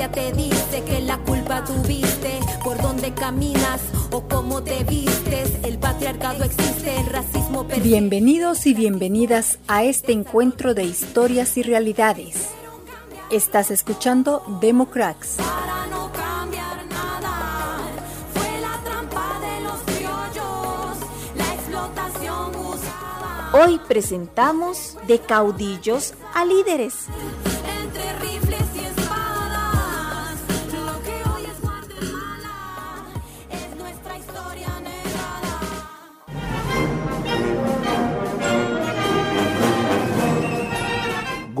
conciencia te dice que la culpa tuviste por dónde caminas o cómo te vistes. El patriarcado existe, el racismo Bienvenidos y bienvenidas a este encuentro de historias y realidades. Estás escuchando Democrats. Hoy presentamos de caudillos a líderes.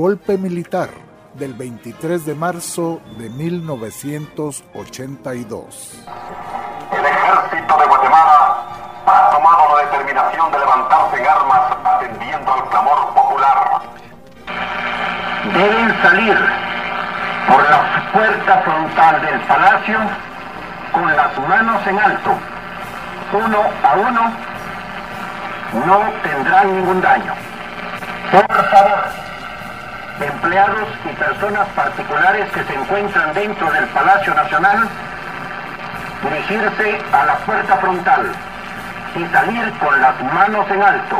Golpe militar del 23 de marzo de 1982. El ejército de Guatemala ha tomado la determinación de levantarse en armas atendiendo al clamor popular. Deben salir por la puerta frontal del palacio con las manos en alto. Uno a uno no tendrán ningún daño. Por favor, empleados y personas particulares que se encuentran dentro del Palacio Nacional, dirigirse a la puerta frontal y salir con las manos en alto.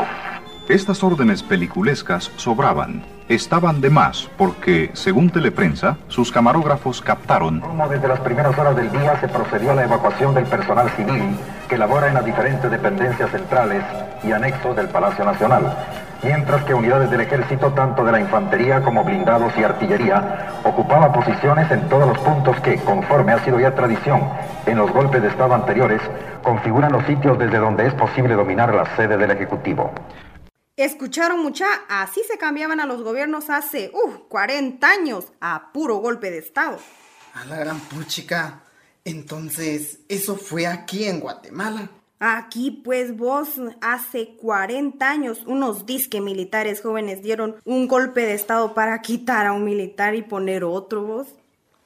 Estas órdenes peliculescas sobraban, estaban de más, porque, según Teleprensa, sus camarógrafos captaron. Como desde las primeras horas del día se procedió a la evacuación del personal civil que labora en las diferentes dependencias centrales y anexos del Palacio Nacional mientras que unidades del ejército, tanto de la infantería como blindados y artillería, ocupaban posiciones en todos los puntos que, conforme ha sido ya tradición en los golpes de Estado anteriores, configuran los sitios desde donde es posible dominar la sede del Ejecutivo. Escucharon mucha, así se cambiaban a los gobiernos hace, uh, 40 años, a puro golpe de Estado. A la gran puchica. Entonces, eso fue aquí en Guatemala. Aquí, pues vos, hace 40 años, unos disque militares jóvenes dieron un golpe de estado para quitar a un militar y poner otro, vos.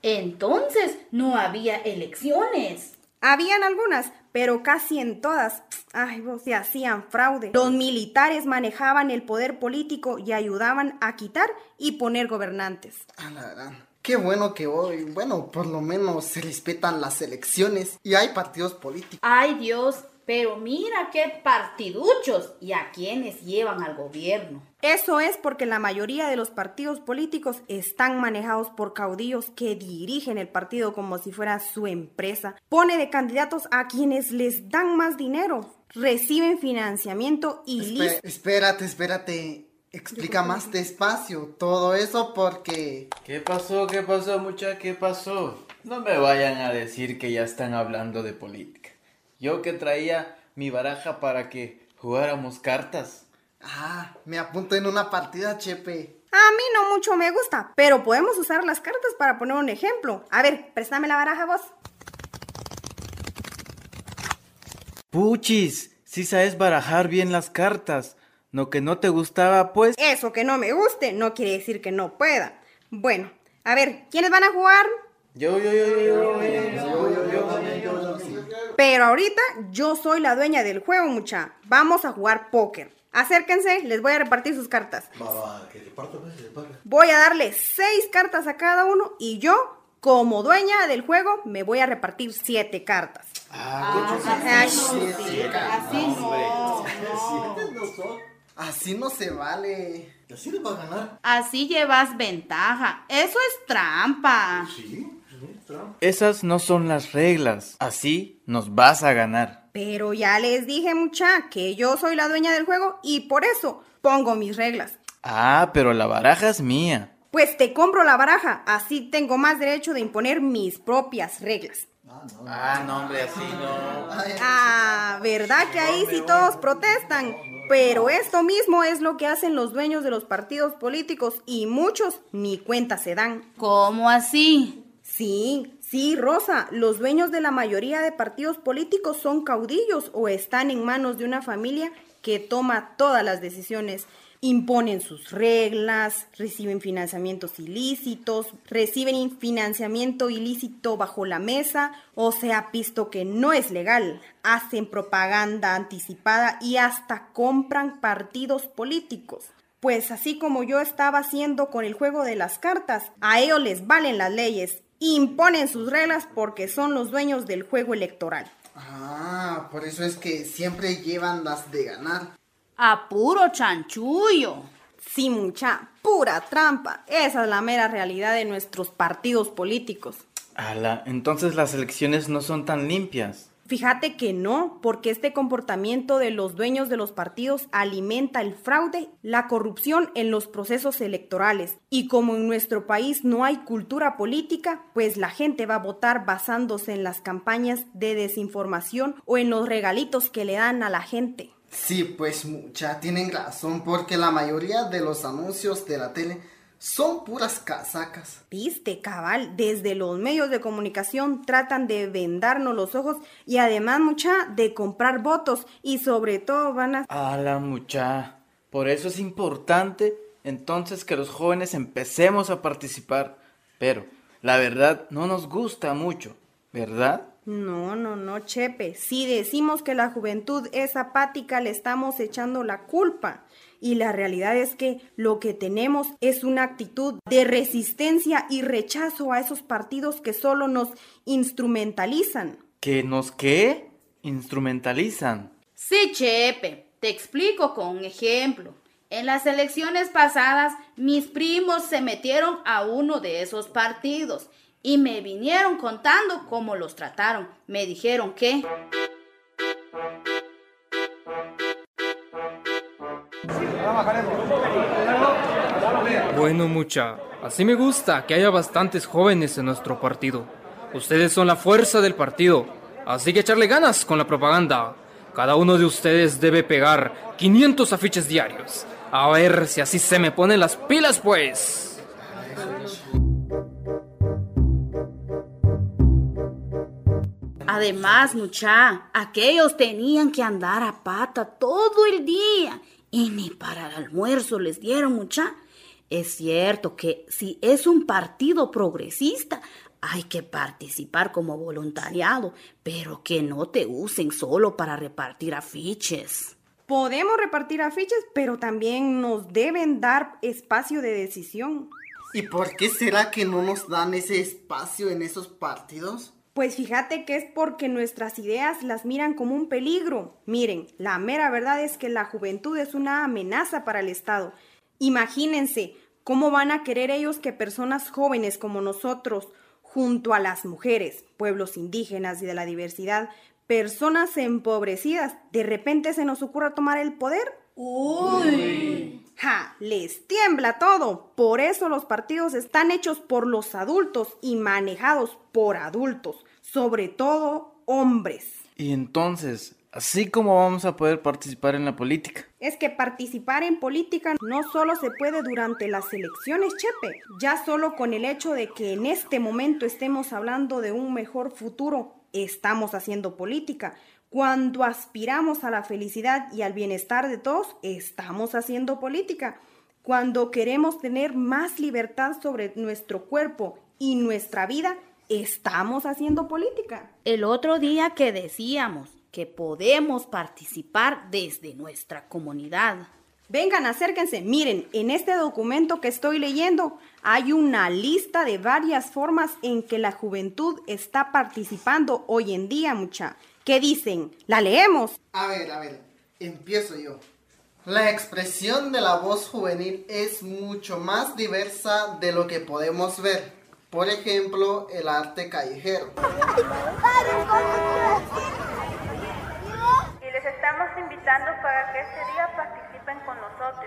Entonces, no había elecciones. Habían algunas, pero casi en todas, ay, vos, se hacían fraude. Los militares manejaban el poder político y ayudaban a quitar y poner gobernantes. A la Qué bueno que hoy, bueno, por lo menos se respetan las elecciones y hay partidos políticos. Ay Dios, pero mira qué partiduchos y a quienes llevan al gobierno. Eso es porque la mayoría de los partidos políticos están manejados por caudillos que dirigen el partido como si fuera su empresa. Pone de candidatos a quienes les dan más dinero, reciben financiamiento y Espérate, espérate. Explica más despacio todo eso porque... ¿Qué pasó? ¿Qué pasó, mucha? ¿Qué pasó? No me vayan a decir que ya están hablando de política. Yo que traía mi baraja para que jugáramos cartas. Ah, me apunto en una partida, Chepe. A mí no mucho me gusta, pero podemos usar las cartas para poner un ejemplo. A ver, préstame la baraja vos. Puchis, si sabes barajar bien las cartas. Lo que no te gustaba, pues. Eso que no me guste no quiere decir que no pueda. Bueno, a ver, ¿quiénes van a jugar? Yo, yo, yo, yo, yo, yo, yo, yo, Pero ahorita yo soy la dueña del juego, mucha. Vamos a jugar póker. Acérquense, les voy a repartir sus cartas. Voy a darle seis cartas a cada uno y yo, como dueña del juego, me voy a repartir siete cartas. Ah, así no. Así no se vale. así les va a ganar? Así llevas ventaja. Eso es trampa. Sí. Esas no son las reglas. Así nos vas a ganar. Pero ya les dije mucha que yo soy la dueña del juego y por eso pongo mis reglas. Ah, pero la baraja es mía. Pues te compro la baraja, así tengo más derecho de imponer mis propias reglas. Ah, no, hombre, así no. Ah, ¿verdad que ahí sí todos protestan? Pero esto mismo es lo que hacen los dueños de los partidos políticos y muchos ni cuenta se dan. ¿Cómo así? Sí, sí, Rosa, los dueños de la mayoría de partidos políticos son caudillos o están en manos de una familia que toma todas las decisiones. Imponen sus reglas, reciben financiamientos ilícitos, reciben financiamiento ilícito bajo la mesa o se ha visto que no es legal, hacen propaganda anticipada y hasta compran partidos políticos. Pues así como yo estaba haciendo con el juego de las cartas, a ellos les valen las leyes imponen sus reglas porque son los dueños del juego electoral. Ah, por eso es que siempre llevan las de ganar. A puro chanchullo. Sí, mucha, pura trampa. Esa es la mera realidad de nuestros partidos políticos. Ala, entonces las elecciones no son tan limpias. Fíjate que no, porque este comportamiento de los dueños de los partidos alimenta el fraude, la corrupción en los procesos electorales. Y como en nuestro país no hay cultura política, pues la gente va a votar basándose en las campañas de desinformación o en los regalitos que le dan a la gente. Sí, pues mucha, tienen razón, porque la mayoría de los anuncios de la tele son puras casacas. Viste, cabal, desde los medios de comunicación tratan de vendarnos los ojos y además, mucha, de comprar votos y sobre todo van a... A la mucha. Por eso es importante entonces que los jóvenes empecemos a participar. Pero, la verdad, no nos gusta mucho, ¿verdad? No, no, no, Chepe. Si decimos que la juventud es apática, le estamos echando la culpa. Y la realidad es que lo que tenemos es una actitud de resistencia y rechazo a esos partidos que solo nos instrumentalizan. ¿Que nos qué? Instrumentalizan. Sí, Chepe. Te explico con un ejemplo. En las elecciones pasadas, mis primos se metieron a uno de esos partidos y me vinieron contando cómo los trataron. Me dijeron que... Bueno, mucha, así me gusta que haya bastantes jóvenes en nuestro partido. Ustedes son la fuerza del partido, así que echarle ganas con la propaganda. Cada uno de ustedes debe pegar 500 afiches diarios. A ver si así se me ponen las pilas, pues. Además, mucha, aquellos tenían que andar a pata todo el día y ni para el almuerzo les dieron mucha. Es cierto que si es un partido progresista, hay que participar como voluntariado, pero que no te usen solo para repartir afiches. Podemos repartir afiches, pero también nos deben dar espacio de decisión. ¿Y por qué será que no nos dan ese espacio en esos partidos? Pues fíjate que es porque nuestras ideas las miran como un peligro. Miren, la mera verdad es que la juventud es una amenaza para el Estado. Imagínense cómo van a querer ellos que personas jóvenes como nosotros, junto a las mujeres, pueblos indígenas y de la diversidad, personas empobrecidas, de repente se nos ocurra tomar el poder. Uy. ¡Ja! Les tiembla todo. Por eso los partidos están hechos por los adultos y manejados por adultos, sobre todo hombres. Y entonces, así como vamos a poder participar en la política. Es que participar en política no solo se puede durante las elecciones, Chepe, ya solo con el hecho de que en este momento estemos hablando de un mejor futuro, estamos haciendo política. Cuando aspiramos a la felicidad y al bienestar de todos, estamos haciendo política. Cuando queremos tener más libertad sobre nuestro cuerpo y nuestra vida, estamos haciendo política. El otro día que decíamos que podemos participar desde nuestra comunidad. Vengan, acérquense. Miren, en este documento que estoy leyendo hay una lista de varias formas en que la juventud está participando hoy en día, mucha. ¿Qué dicen? ¿La leemos? A ver, a ver, empiezo yo. La expresión de la voz juvenil es mucho más diversa de lo que podemos ver. Por ejemplo, el arte callejero. Y les estamos invitando para que este día participen con nosotros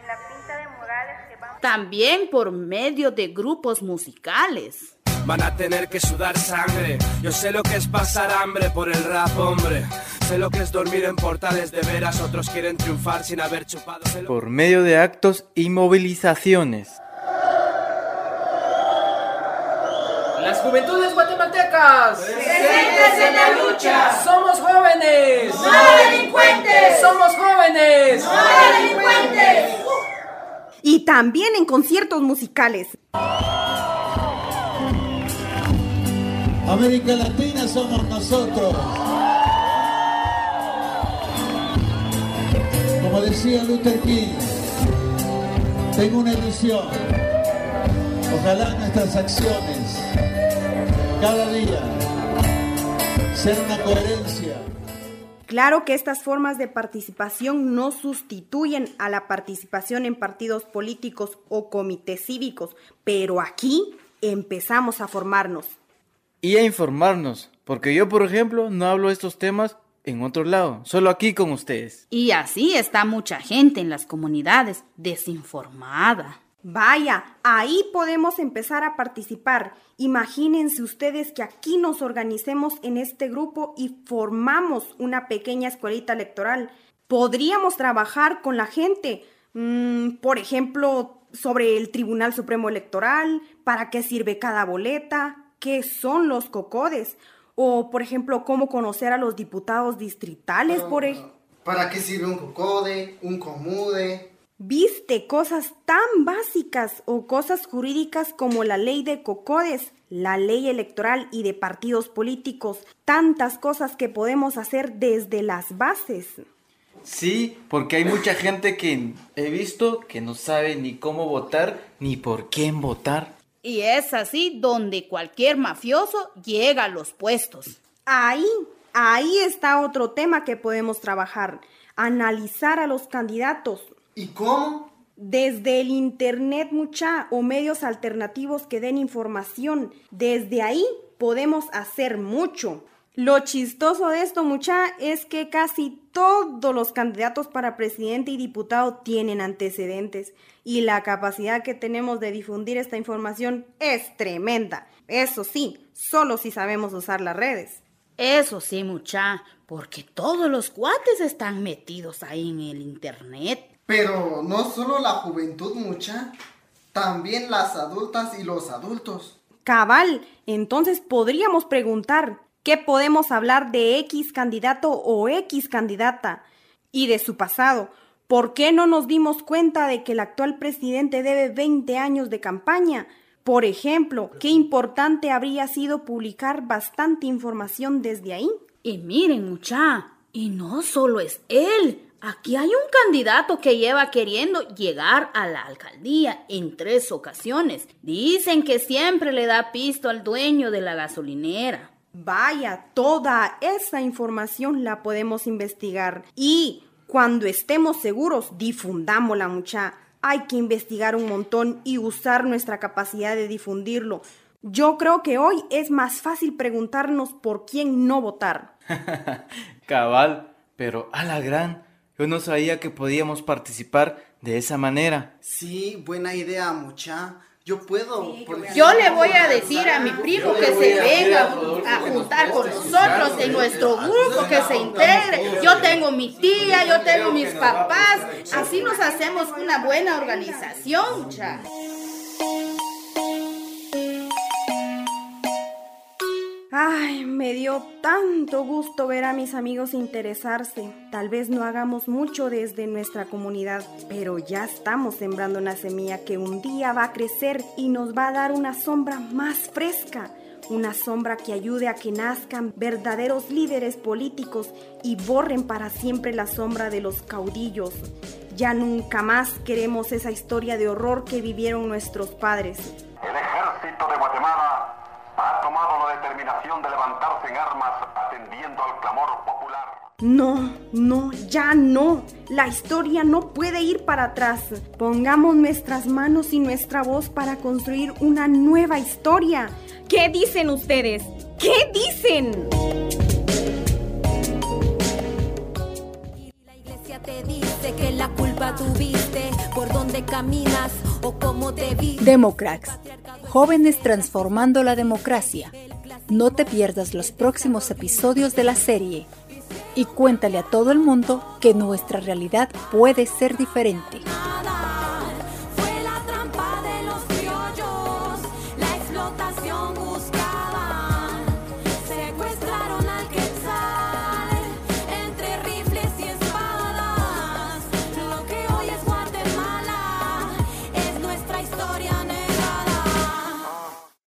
en la pinta de murales que vamos También por medio de grupos musicales. Van a tener que sudar sangre. Yo sé lo que es pasar hambre por el rap, hombre. Sé lo que es dormir en portales de veras. Otros quieren triunfar sin haber chupado. Sé lo- Por medio de actos y movilizaciones. Las juventudes guatemaltecas. Presentes en la lucha. Somos jóvenes. No delincuentes. Somos jóvenes. No delincuentes. Y también en conciertos musicales. América Latina somos nosotros. Como decía Luther King, tengo una ilusión. Ojalá nuestras acciones cada día, ser una coherencia. Claro que estas formas de participación no sustituyen a la participación en partidos políticos o comités cívicos, pero aquí empezamos a formarnos. Y a informarnos, porque yo, por ejemplo, no hablo de estos temas en otro lado, solo aquí con ustedes. Y así está mucha gente en las comunidades desinformada. Vaya, ahí podemos empezar a participar. Imagínense ustedes que aquí nos organicemos en este grupo y formamos una pequeña escuelita electoral. Podríamos trabajar con la gente, mm, por ejemplo, sobre el Tribunal Supremo Electoral, para qué sirve cada boleta, qué son los cocodes, o por ejemplo, cómo conocer a los diputados distritales, por ejemplo. ¿Para qué sirve un cocode, un comude? Viste cosas tan básicas o cosas jurídicas como la ley de cocodes, la ley electoral y de partidos políticos, tantas cosas que podemos hacer desde las bases. Sí, porque hay mucha gente que he visto que no sabe ni cómo votar ni por quién votar. Y es así donde cualquier mafioso llega a los puestos. Ahí, ahí está otro tema que podemos trabajar, analizar a los candidatos, ¿Y cómo? Desde el Internet, mucha, o medios alternativos que den información. Desde ahí podemos hacer mucho. Lo chistoso de esto, mucha, es que casi todos los candidatos para presidente y diputado tienen antecedentes y la capacidad que tenemos de difundir esta información es tremenda. Eso sí, solo si sabemos usar las redes. Eso sí, mucha, porque todos los cuates están metidos ahí en el Internet. Pero no solo la juventud mucha, también las adultas y los adultos. Cabal, entonces podríamos preguntar, ¿qué podemos hablar de X candidato o X candidata? Y de su pasado. ¿Por qué no nos dimos cuenta de que el actual presidente debe 20 años de campaña? Por ejemplo, qué importante habría sido publicar bastante información desde ahí. Y miren, mucha, y no solo es él, Aquí hay un candidato que lleva queriendo llegar a la alcaldía en tres ocasiones. Dicen que siempre le da pisto al dueño de la gasolinera. Vaya, toda esa información la podemos investigar y cuando estemos seguros, difundámosla mucha. Hay que investigar un montón y usar nuestra capacidad de difundirlo. Yo creo que hoy es más fácil preguntarnos por quién no votar. Cabal, pero a la gran yo no sabía que podíamos participar de esa manera. Sí, buena idea, mucha. Yo puedo. yo le voy a decir a mi primo que se venga a juntar con nosotros en nuestro grupo, que se integre. Yo tengo mi tía, yo tengo mis papás. Así nos hacemos una buena organización, mucha. Ay, me dio tanto gusto ver a mis amigos interesarse. Tal vez no hagamos mucho desde nuestra comunidad, pero ya estamos sembrando una semilla que un día va a crecer y nos va a dar una sombra más fresca. Una sombra que ayude a que nazcan verdaderos líderes políticos y borren para siempre la sombra de los caudillos. Ya nunca más queremos esa historia de horror que vivieron nuestros padres. El ejército de Guatemala ha tomado la determinación de levantarse en armas atendiendo al clamor popular. No, no, ya no. La historia no puede ir para atrás. Pongamos nuestras manos y nuestra voz para construir una nueva historia. ¿Qué dicen ustedes? ¿Qué dicen? La iglesia te dice que la culpa tuviste por donde caminas o cómo te vistes. Democrax Jóvenes Transformando la Democracia. No te pierdas los próximos episodios de la serie y cuéntale a todo el mundo que nuestra realidad puede ser diferente.